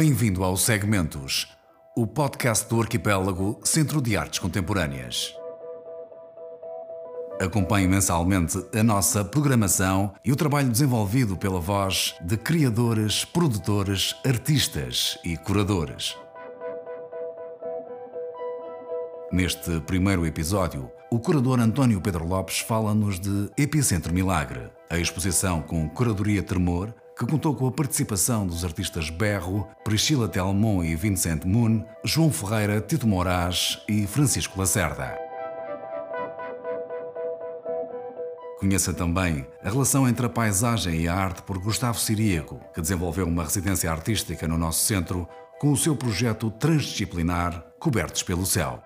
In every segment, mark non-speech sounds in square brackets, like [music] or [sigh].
Bem-vindo ao Segmentos, o podcast do Arquipélago Centro de Artes Contemporâneas. Acompanhe mensalmente a nossa programação e o trabalho desenvolvido pela voz de criadores, produtores, artistas e curadores. Neste primeiro episódio, o curador António Pedro Lopes fala-nos de Epicentro Milagre, a exposição com curadoria Tremor que contou com a participação dos artistas Berro, Priscila Telmon e Vincent Moon, João Ferreira, Tito Moraes e Francisco Lacerda. Conheça também a relação entre a paisagem e a arte por Gustavo Siríaco, que desenvolveu uma residência artística no nosso centro com o seu projeto transdisciplinar Cobertos pelo Céu.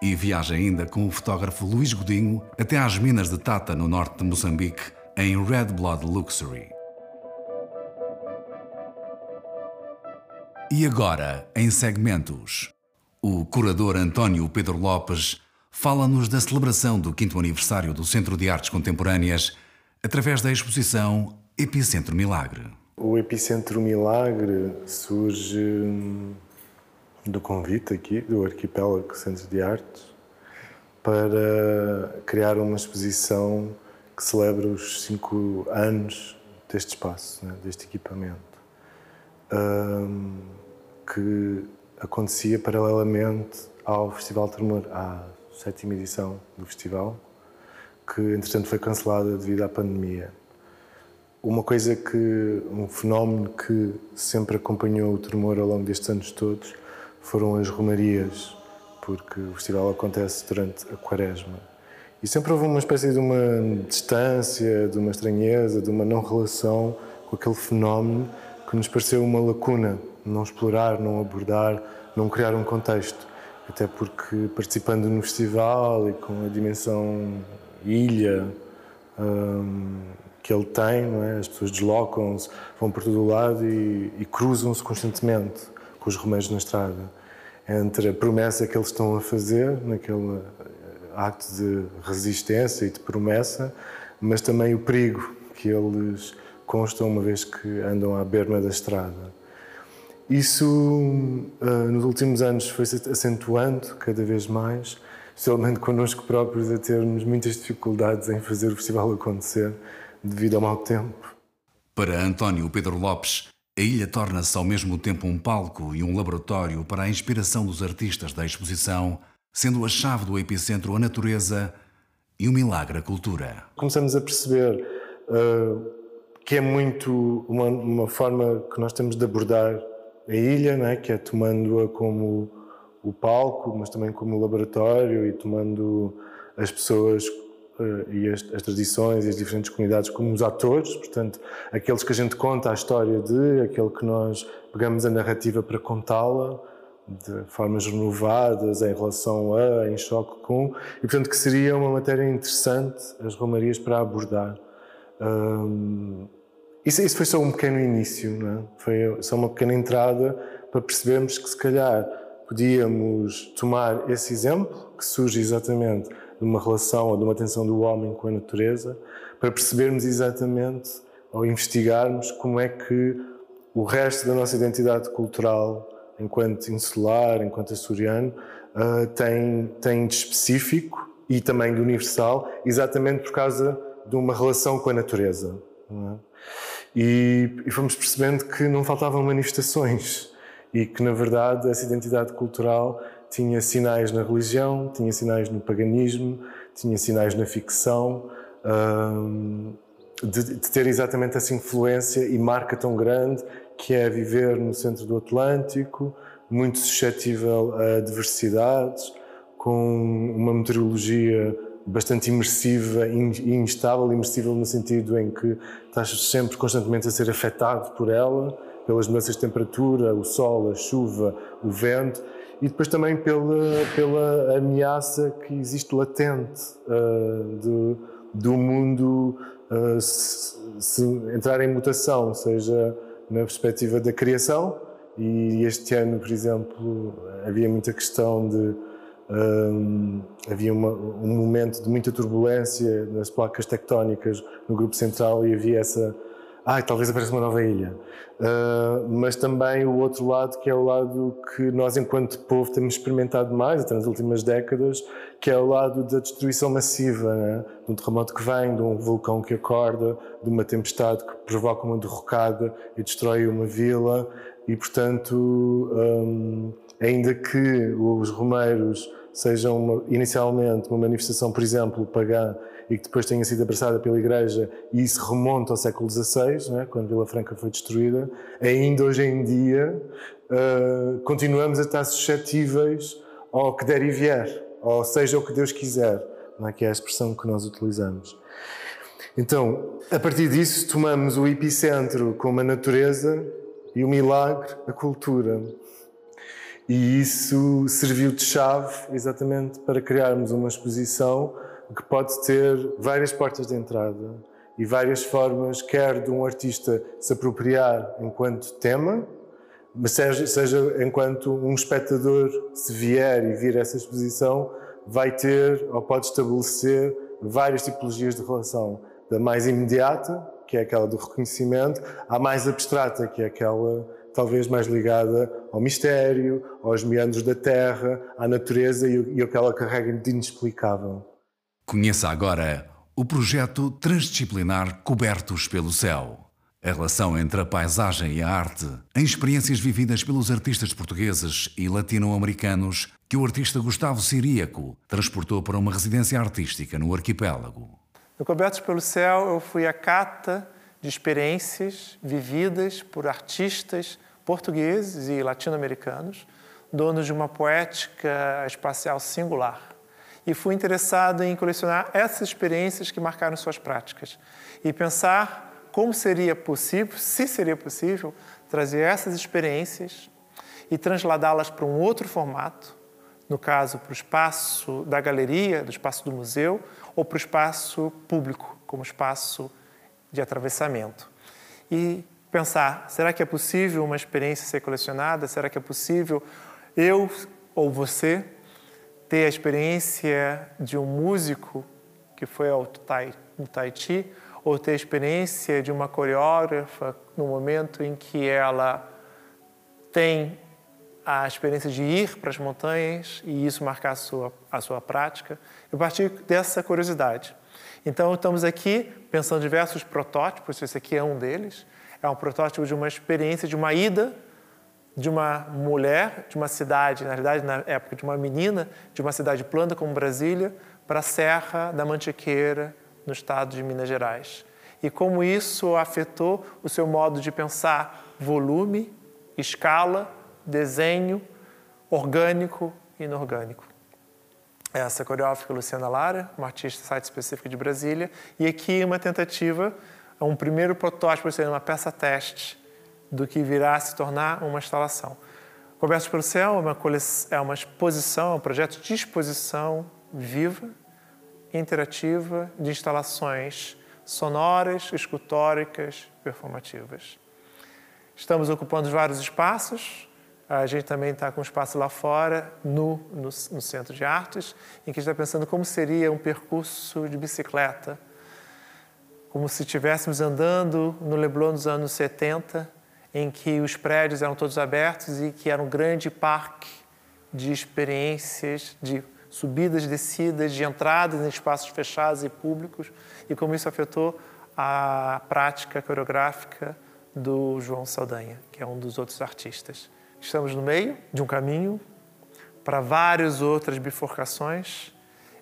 E viaja ainda com o fotógrafo Luís Godinho até às minas de Tata, no norte de Moçambique, em Red Blood Luxury. E agora, em segmentos, o curador António Pedro Lopes fala-nos da celebração do 5 aniversário do Centro de Artes Contemporâneas através da exposição Epicentro Milagre. O Epicentro Milagre surge hum, do convite aqui do Arquipélago Centro de Artes para criar uma exposição que celebra os cinco anos deste espaço, né, deste equipamento. Um, que acontecia paralelamente ao Festival Tremor, à sétima edição do festival, que entretanto foi cancelada devido à pandemia. Uma coisa que, um fenómeno que sempre acompanhou o Tremor ao longo destes anos todos foram as romarias, porque o festival acontece durante a quaresma. E sempre houve uma espécie de uma distância, de uma estranheza, de uma não relação com aquele fenómeno que nos pareceu uma lacuna não explorar, não abordar, não criar um contexto. Até porque participando no festival e com a dimensão ilha um, que ele tem, é? as pessoas deslocam-se, vão por todo o lado e, e cruzam-se constantemente com os remédios na estrada. Entre a promessa que eles estão a fazer, naquele eh, acto de resistência e de promessa, mas também o perigo que eles constam uma vez que andam à berma da estrada. Isso, uh, nos últimos anos, foi-se acentuando cada vez mais, especialmente connosco próprios, a termos muitas dificuldades em fazer o festival acontecer devido ao mau tempo. Para António Pedro Lopes, a ilha torna-se ao mesmo tempo um palco e um laboratório para a inspiração dos artistas da exposição, sendo a chave do epicentro a natureza e o milagre a cultura. Começamos a perceber uh, que é muito uma, uma forma que nós temos de abordar a ilha, né, que é tomando-a como o palco, mas também como laboratório e tomando as pessoas uh, e as, as, tradições e as diferentes comunidades como os atores, portanto, aqueles que a gente conta a história de, aquele que nós pegamos a narrativa para contá-la de formas renovadas em relação a, em choque com, e portanto que seria uma matéria interessante as romarias para abordar. Um, isso, isso foi só um pequeno início, não é? foi só uma pequena entrada para percebermos que se calhar podíamos tomar esse exemplo, que surge exatamente de uma relação ou de uma tensão do homem com a natureza, para percebermos exatamente ou investigarmos como é que o resto da nossa identidade cultural, enquanto insular, enquanto açoriano, uh, tem, tem de específico e também de universal, exatamente por causa de uma relação com a natureza. Não é? E, e fomos percebendo que não faltavam manifestações e que, na verdade, essa identidade cultural tinha sinais na religião, tinha sinais no paganismo, tinha sinais na ficção, hum, de, de, ter exatamente essa influência e marca tão grande que é viver no centro do Atlântico, muito suscetível a diversidades, com uma meteorologia bastante imersiva e instável, imersível no sentido em que estás sempre constantemente a ser afetado por ela, pelas mudanças de temperatura, o sol, a chuva, o vento, e depois também pela, pela ameaça que existe latente uh, do mundo uh, se, se entrar em mutação, seja na perspectiva da criação, e este ano, por exemplo, havia muita questão de havia uma, um momento de muita turbulência nas placas tectónicas no grupo central e havia essa ah, talvez apareça uma nova ilha. Uh, mas também o outro lado, que é o lado que nós, enquanto povo, temos experimentado mais até nas últimas décadas, que é o lado da destruição massiva, né? de um terremoto que vem, de um vulcão que acorda, de uma tempestade que provoca uma derrocada e destrói uma vila. E, portanto, um, ainda que os romeiros sejam uma, inicialmente uma manifestação, por exemplo, pagã e que depois tenha sido abraçada pela Igreja, e isso remonta ao século XVI, né, quando Vila Franca foi destruída, ainda hoje em dia uh, continuamos a estar suscetíveis ao que der e vier, ou seja, o que Deus quiser, não é? que é a expressão que nós utilizamos. Então, a partir disso, tomamos o epicentro como a natureza e o milagre, a cultura. E isso serviu de chave exatamente para criarmos uma exposição que pode ter várias portas de entrada e várias formas, quer de um artista se apropriar enquanto tema, mas seja, seja enquanto um espectador, se vier e vir essa exposição, vai ter ou pode estabelecer várias tipologias de relação, da mais imediata, que é aquela do reconhecimento, à mais abstrata, que é aquela talvez mais ligada ao mistério, aos meandros da terra, à natureza e, e aquela carrega de inexplicável. Conheça agora o projeto transdisciplinar Cobertos pelo Céu. A relação entre a paisagem e a arte, em experiências vividas pelos artistas portugueses e latino-americanos que o artista Gustavo Siríaco transportou para uma residência artística no arquipélago. No Cobertos pelo Céu, eu fui a cata de experiências vividas por artistas portugueses e latino-americanos, donos de uma poética espacial singular. E fui interessado em colecionar essas experiências que marcaram suas práticas e pensar como seria possível, se seria possível, trazer essas experiências e transladá-las para um outro formato, no caso, para o espaço da galeria, do espaço do museu, ou para o espaço público, como espaço de atravessamento. E pensar, será que é possível uma experiência ser colecionada? Será que é possível eu ou você ter a experiência de um músico que foi ao Tahiti, ou ter a experiência de uma coreógrafa no momento em que ela tem a experiência de ir para as montanhas e isso marcar a sua, a sua prática. Eu parti dessa curiosidade. Então, estamos aqui pensando diversos protótipos, esse aqui é um deles. É um protótipo de uma experiência, de uma ida de uma mulher de uma cidade, na realidade, na época de uma menina de uma cidade plana como Brasília, para a Serra da Mantiqueira, no estado de Minas Gerais. E como isso afetou o seu modo de pensar volume, escala, desenho, orgânico e inorgânico. Essa coreógrafa Luciana Lara, uma artista site específica de Brasília, e aqui uma tentativa, um primeiro protótipo, seria uma peça teste do que virá a se tornar uma instalação. Cobertos pelo Céu é uma, é uma exposição, é um projeto de exposição viva, interativa, de instalações sonoras, escultóricas, performativas. Estamos ocupando vários espaços, a gente também está com um espaço lá fora, no, no, no, Centro de Artes, em que está pensando como seria um percurso de bicicleta, como se estivéssemos andando no Leblon dos anos 70, em que os prédios eram todos abertos e que era um grande parque de experiências, de subidas, descidas, de entradas em espaços fechados e públicos, e como isso afetou a prática coreográfica do João Saldanha, que é um dos outros artistas. Estamos no meio de um caminho para várias outras bifurcações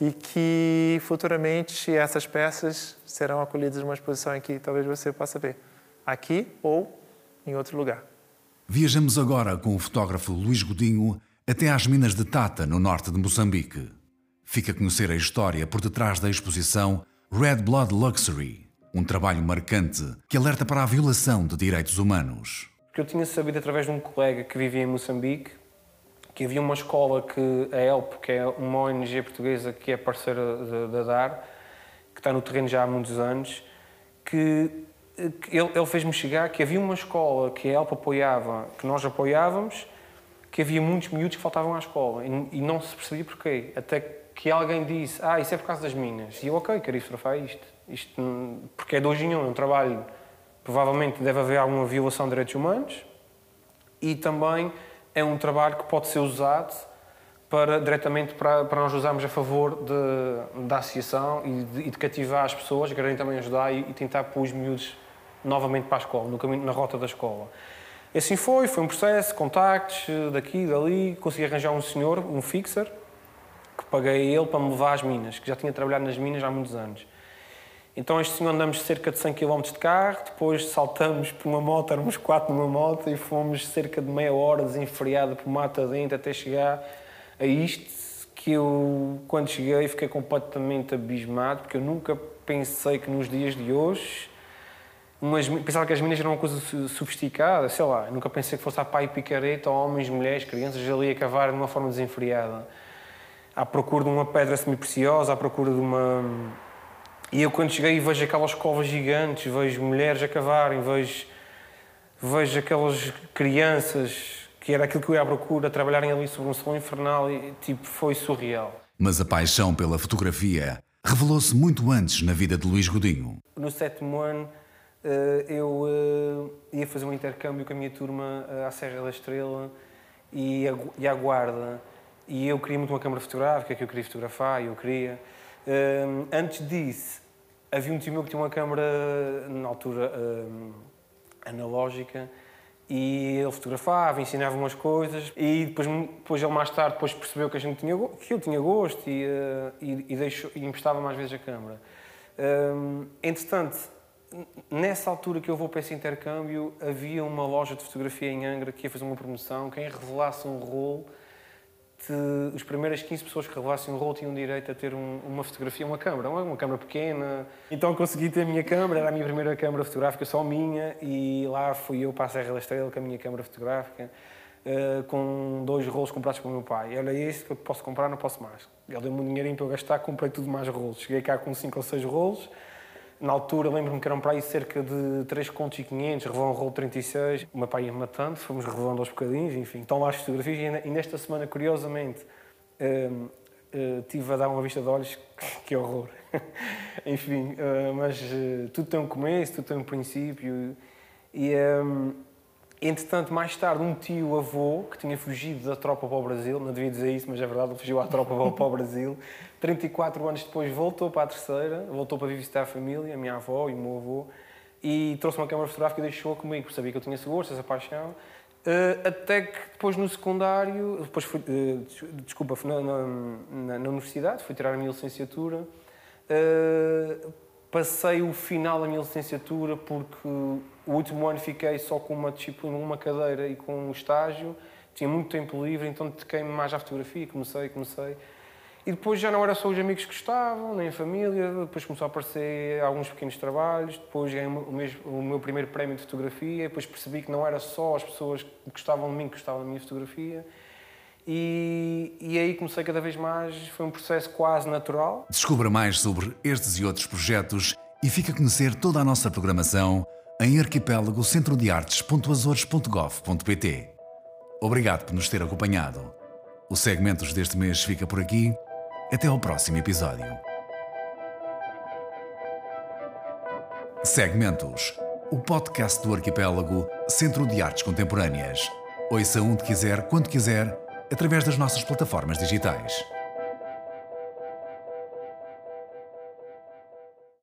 e que futuramente essas peças serão acolhidas numa exposição que talvez você possa ver aqui ou em outro lugar. Viajamos agora com o fotógrafo Luís Godinho até às minas de Tata, no norte de Moçambique. Fica a conhecer a história por detrás da exposição Red Blood Luxury, um trabalho marcante que alerta para a violação de direitos humanos. Eu tinha sabido através de um colega que vivia em Moçambique que havia uma escola que a ELP, que é uma ONG portuguesa que é parceira da DAR, que está no terreno já há muitos anos, que ele, ele fez-me chegar que havia uma escola que a ELP apoiava, que nós apoiávamos, que havia muitos miúdos que faltavam à escola e, e, não se percebia porquê. Até que alguém disse, ah, isso é por causa das minas. E eu, ok, quero ir isto. Isto, porque é de hoje em um, é um trabalho provavelmente deve haver alguma violação de direitos humanos e também é um trabalho que pode ser usado para, diretamente para, para nós usarmos a favor de, da associação e de, e de cativar as pessoas, querem também ajudar e, e, tentar pôr os miúdos novamente para a escola, no caminho, na rota da escola. E assim foi, foi um processo, contactos daqui, dali, consegui arranjar um senhor, um fixer, que paguei ele para me levar às minas, que já tinha trabalhado nas minas há muitos anos. Então este senhor andamos cerca de 100 km de carro, depois saltamos por uma moto, éramos quatro numa moto e fomos cerca de meia hora desenfreada por mata dentro até chegar a isto que eu, quando cheguei, fiquei completamente abismado, porque eu nunca pensei que nos dias de hoje umas, pensava que as minas eram uma coisa sofisticada, sei lá, nunca pensei que fosse a pai picareta, homens, mulheres, crianças ali a cavar de uma forma desenfreada, à procura de uma pedra semi-preciosa, à procura de uma e eu quando cheguei vejo aquelas covas gigantes, vejo mulheres a cavarem, vejo, vejo aquelas crianças, que era aquilo que eu ia à procura, trabalharem ali sobre um sol infernal e tipo, foi surreal. Mas a paixão pela fotografia revelou-se muito antes na vida de Luís Godinho. No sétimo ano eh, eu eh, ia fazer um intercâmbio com a minha turma eh, à Serra da Estrela e à Guarda. E eu queria muito uma câmara fotográfica, que eu queria fotografar, e eu queria. Antes disso, havia um tio meu que tinha uma câmera, na altura, um, analógica, e ele fotografava, ensinava umas coisas, e depois, depois ele mais tarde depois percebeu que, a gente tinha, que eu tinha gosto e, uh, e, e, deixou, e emprestava mais vezes a câmera. Um, entretanto, nessa altura que eu vou para esse intercâmbio, havia uma loja de fotografia em Angra que ia fazer uma promoção, quem revelasse um rolo de, as primeiras 15 pessoas que revelassem um rolo tinham direito a ter um, uma fotografia, uma câmera, uma, uma câmera pequena. Então consegui ter a minha câmera, era a minha primeira câmera fotográfica, só minha, e lá fui eu para a Serra da Estrela com a minha câmera fotográfica, uh, com dois rolos comprados pelo meu pai. Era isso que eu posso comprar, não posso mais. Ele deu-me um dinheirinho para eu gastar, comprei tudo mais rolos. Cheguei cá com 5 ou 6 rolos, na altura, lembro-me que eram para aí cerca de 3 contos e 500, revelou um rolo 36. O meu pai ia matando, fomos revelando aos bocadinhos, enfim. Estão lá as fotografias e nesta semana, curiosamente, uh, uh, tive a dar uma vista de olhos, [laughs] que horror. [laughs] enfim, uh, mas tudo tem um começo, tudo tem um princípio. E, um, entretanto, mais tarde, um tio-avô, que tinha fugido da tropa para o Brasil, não devia dizer isso, mas é verdade, ele fugiu à tropa para o Brasil, 34 anos depois voltou para a terceira, voltou para visitar a família, a minha avó e o meu avô, e trouxe uma câmara fotográfica e deixou-a comigo, porque sabia que eu tinha gosto, essa paixão. Uh, até que depois no secundário, depois fui, uh, desculpa, na, na, na, universidade, fui tirar a minha licenciatura. Uh, passei o final da minha licenciatura porque o último ano fiquei só com uma disciplina, uma cadeira e com um estágio. Tinha muito tempo livre, então dediquei-me mais à fotografia. Comecei, comecei. E depois já não era só os amigos que gostavam, nem a família, depois começou a aparecer alguns pequenos trabalhos, depois ganhei o, mesmo, o meu primeiro prémio de fotografia, depois percebi que não era só as pessoas que gostavam de mim que gostavam da minha fotografia. E, e aí comecei cada vez mais, foi um processo quase natural. Descubra mais sobre estes e outros projetos e fique a conhecer toda a nossa programação em arquipélago centro de artes.azores.gov.pt. Obrigado por nos ter acompanhado. O Segmentos deste mês fica por aqui. Até ao próximo episódio. Segmentos, o podcast do Arquipélago Centro de Artes Contemporâneas. Ouça onde quiser, quando quiser, através das nossas plataformas digitais.